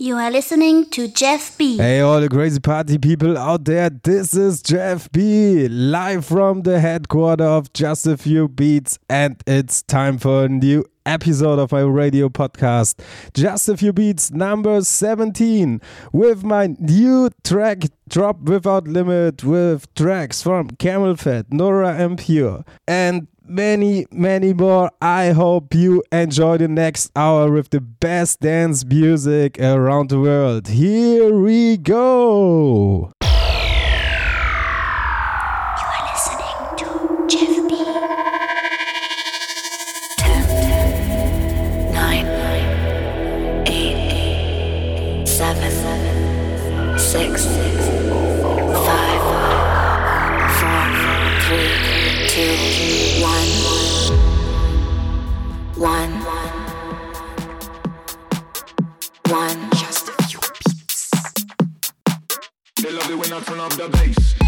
You are listening to Jeff B. Hey, all the crazy party people out there. This is Jeff B. Live from the headquarters of Just a Few Beats. And it's time for a new episode of my radio podcast, Just a Few Beats number 17, with my new track Drop Without Limit with tracks from CamelPhat, Nora En Pure, and many, many more. I hope you enjoy the next hour with the best dance music around the world. Here we go. I turn up the bass.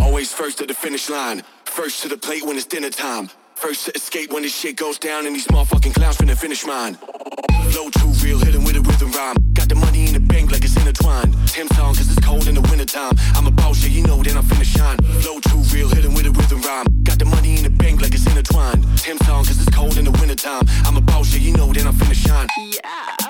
Always first at the finish line. First to the plate when it's dinner time. First to escape when this shit goes down and these motherfucking clowns finna finish mine. Flow too real, hit 'em with a rhythm rhyme. Got the money in the bank like it's intertwined. Tim song cause it's cold in the wintertime. I'm a boss, yeah, you know, then I'm finna shine. Flow too real, hit 'em with a rhythm rhyme. Got the money in the bank like it's intertwined. Tim song cause it's cold in the wintertime. I'm a boss, yeah, you know, then I'm finna shine. Drop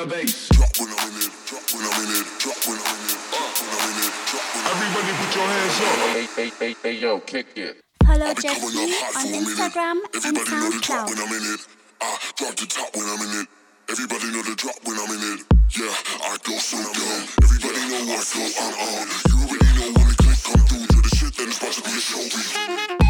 the bass. Drop when I'm in it. Drop when I'm in it. Drop when I'm in it. Drop when I'm in it. Drop when I'm in it. Everybody put your hands up. Hey, hey, hey, hey, yo, kick it. Follow I Jeff coming B up hot on for. Instagram and Everybody know the drop SoundCloud. when I'm in it. I drop the top when I'm in it. Everybody know the drop when I'm in it. Yeah, I go so dumb. Everybody know what flow I'm on. You already know when the click come through to the shit, then it's about to be a show.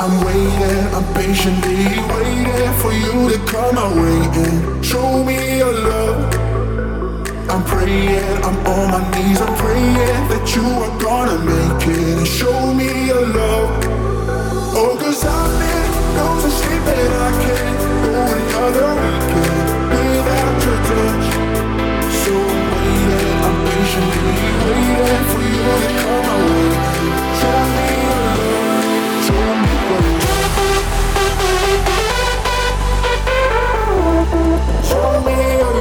I'm waiting, I'm patiently waiting for you to come my way and show me your love. I'm praying, I'm on my knees, I'm praying that you are gonna make it and show me your love. Oh, cause I've been known to sleep and I can't go another weekend without your touch. So I'm waiting, I'm patiently waiting for you to come love.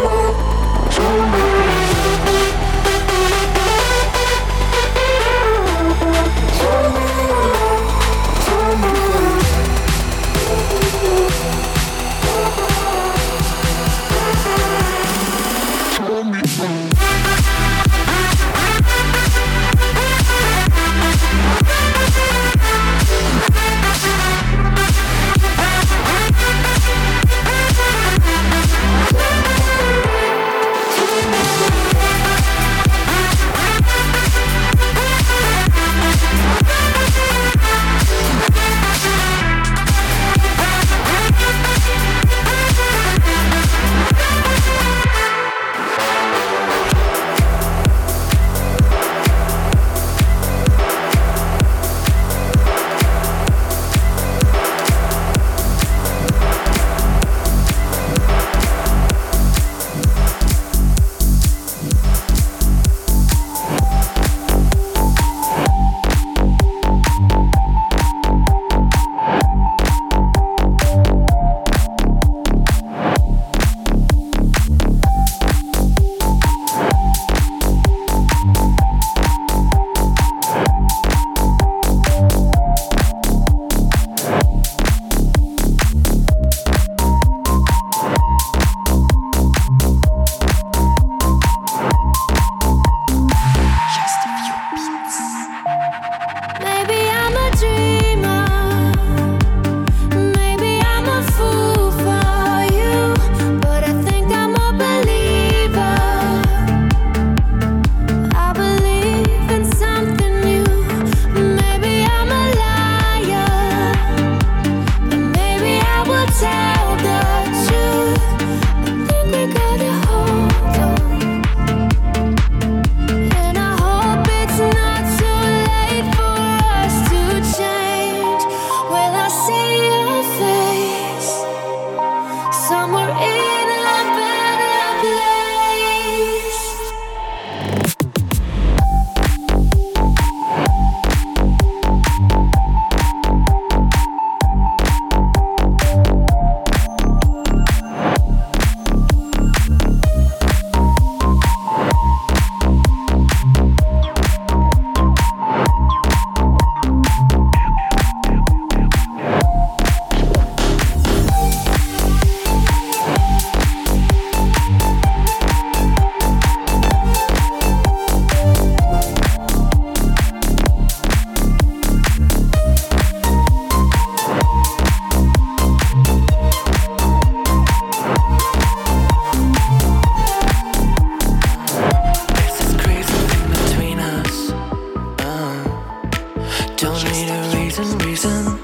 Need a reason,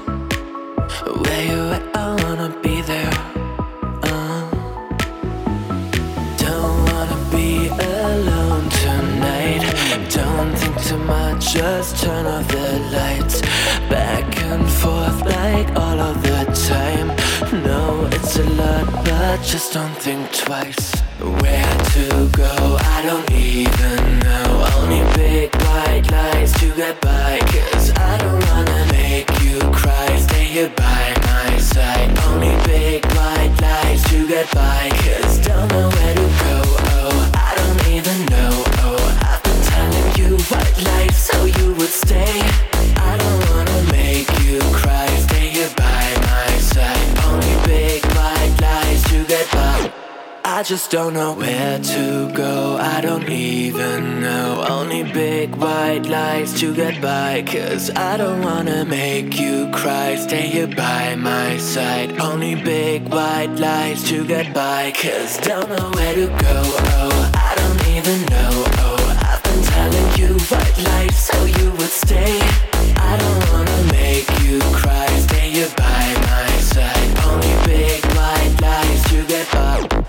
but just don't think twice. Where to go, I don't even know. Only big white lies to get by. Cause I don't wanna make you cry. Stay here by my side. Only big white lies to get by. Cause don't know where to go. Oh, I don't even know. Oh, I've been telling you white lies so you would stay. I just don't know where to go. I don't even know. Only big white lights to get by. Cause I don't wanna make you cry. Stay here by my side. Only big white lights to get by. Cause don't know where to go. Oh, I don't even know. Oh, I've been telling you white lights so you would stay. I don't wanna make you cry. Stay here by my side. Only big white lights to get by.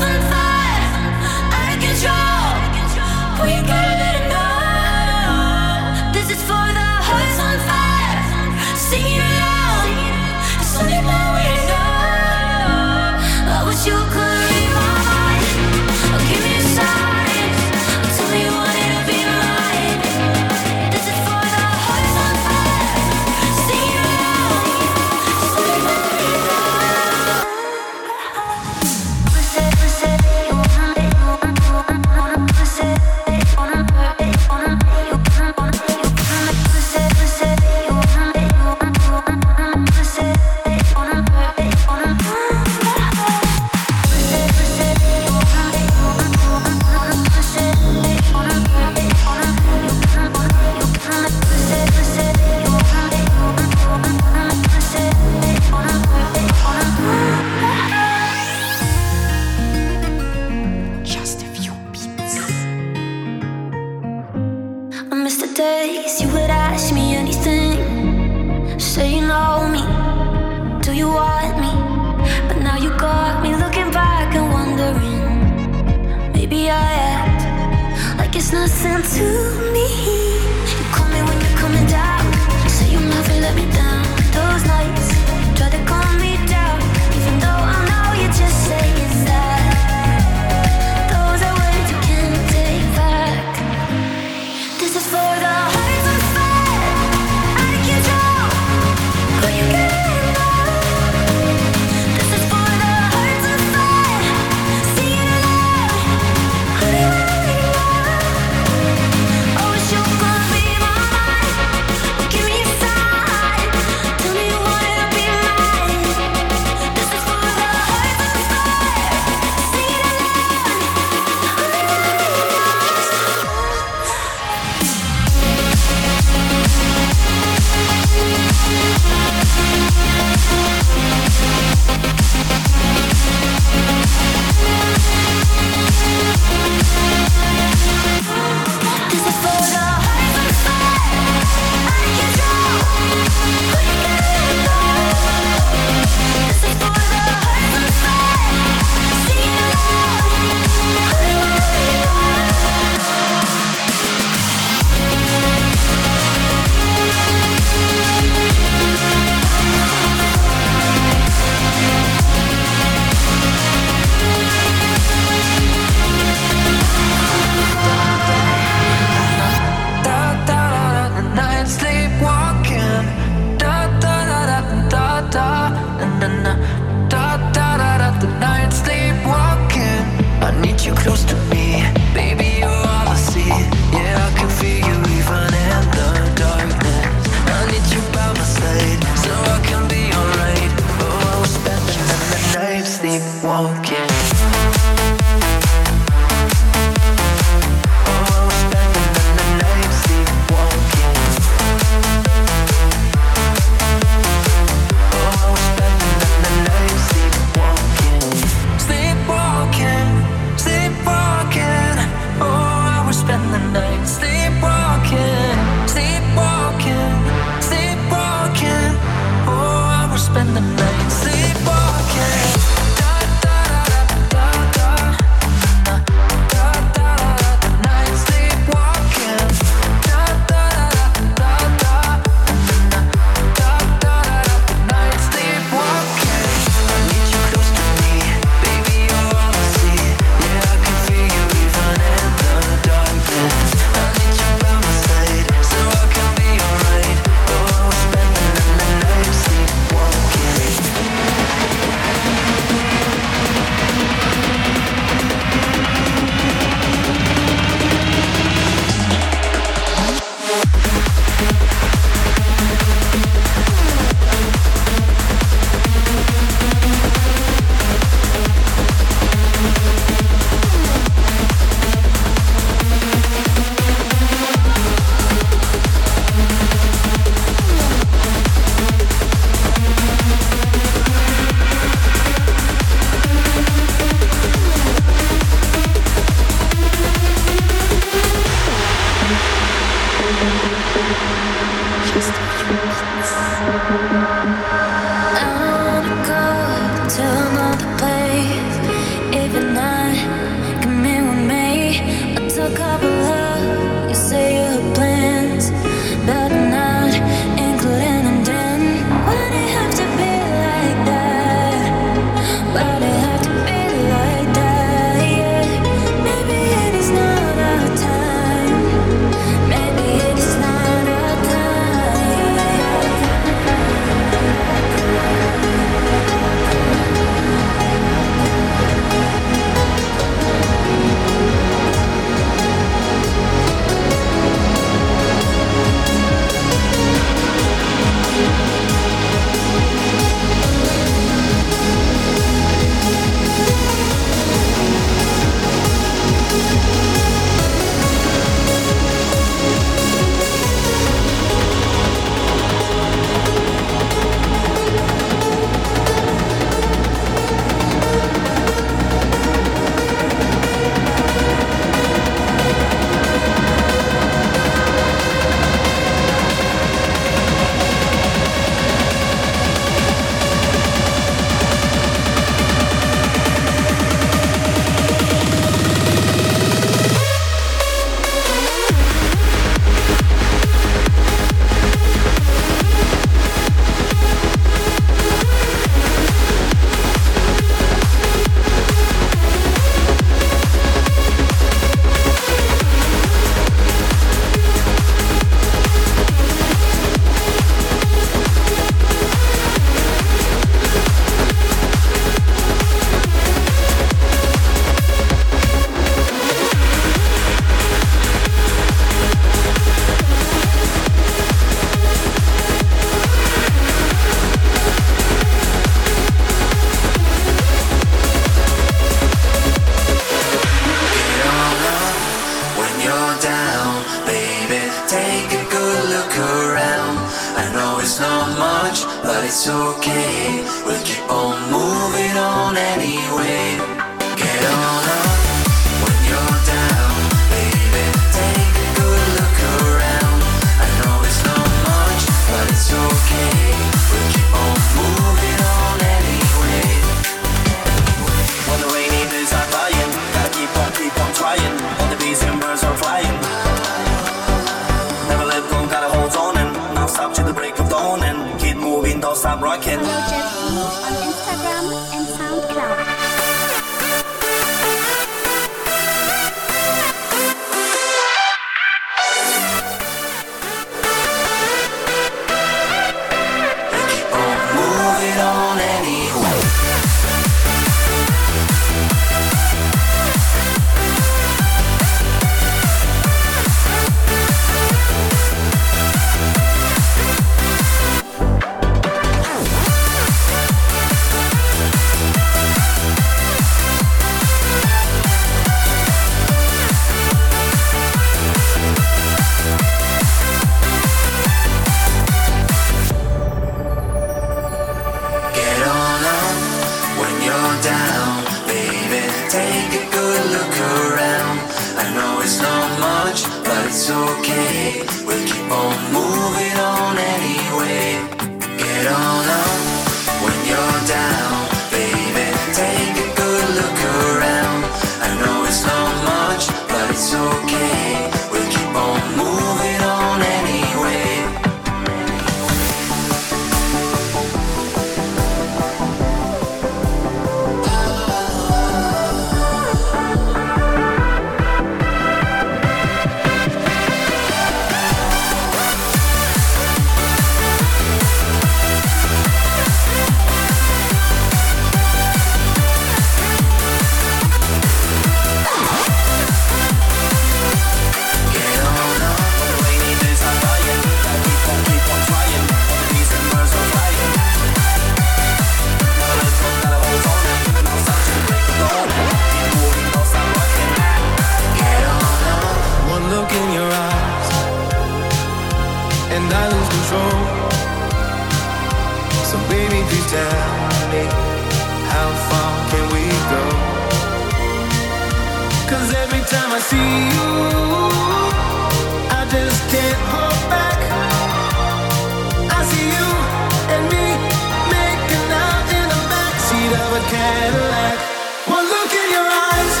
Cadillac. One look in your eyes,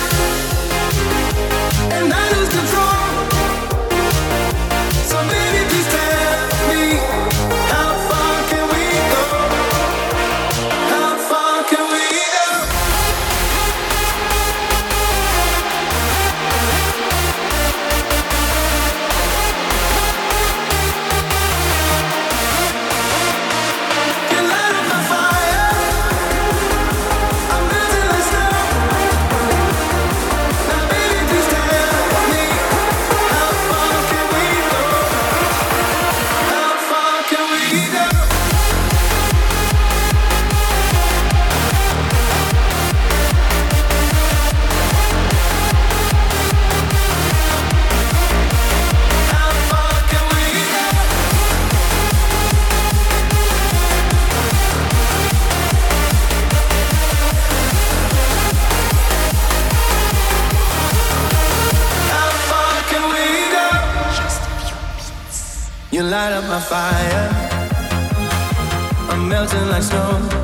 snow.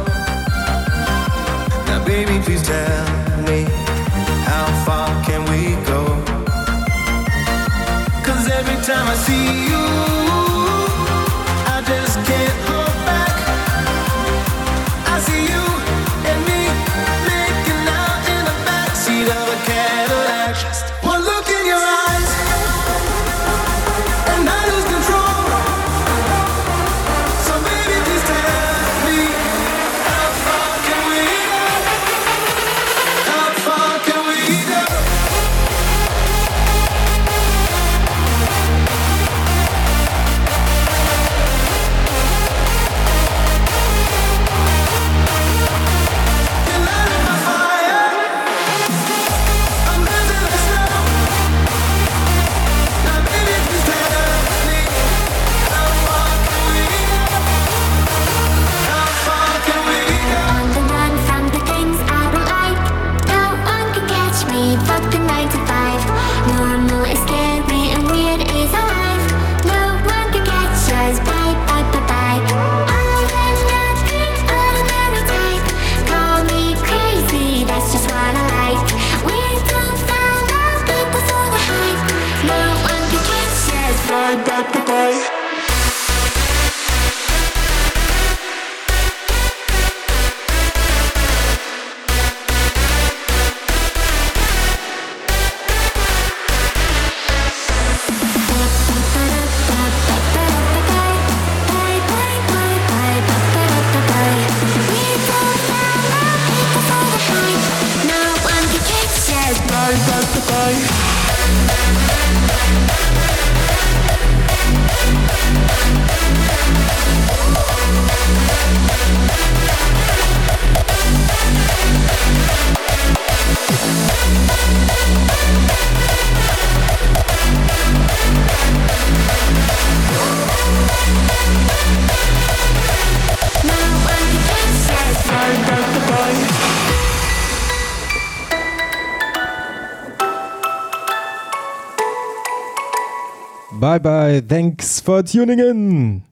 Thanks for tuning in.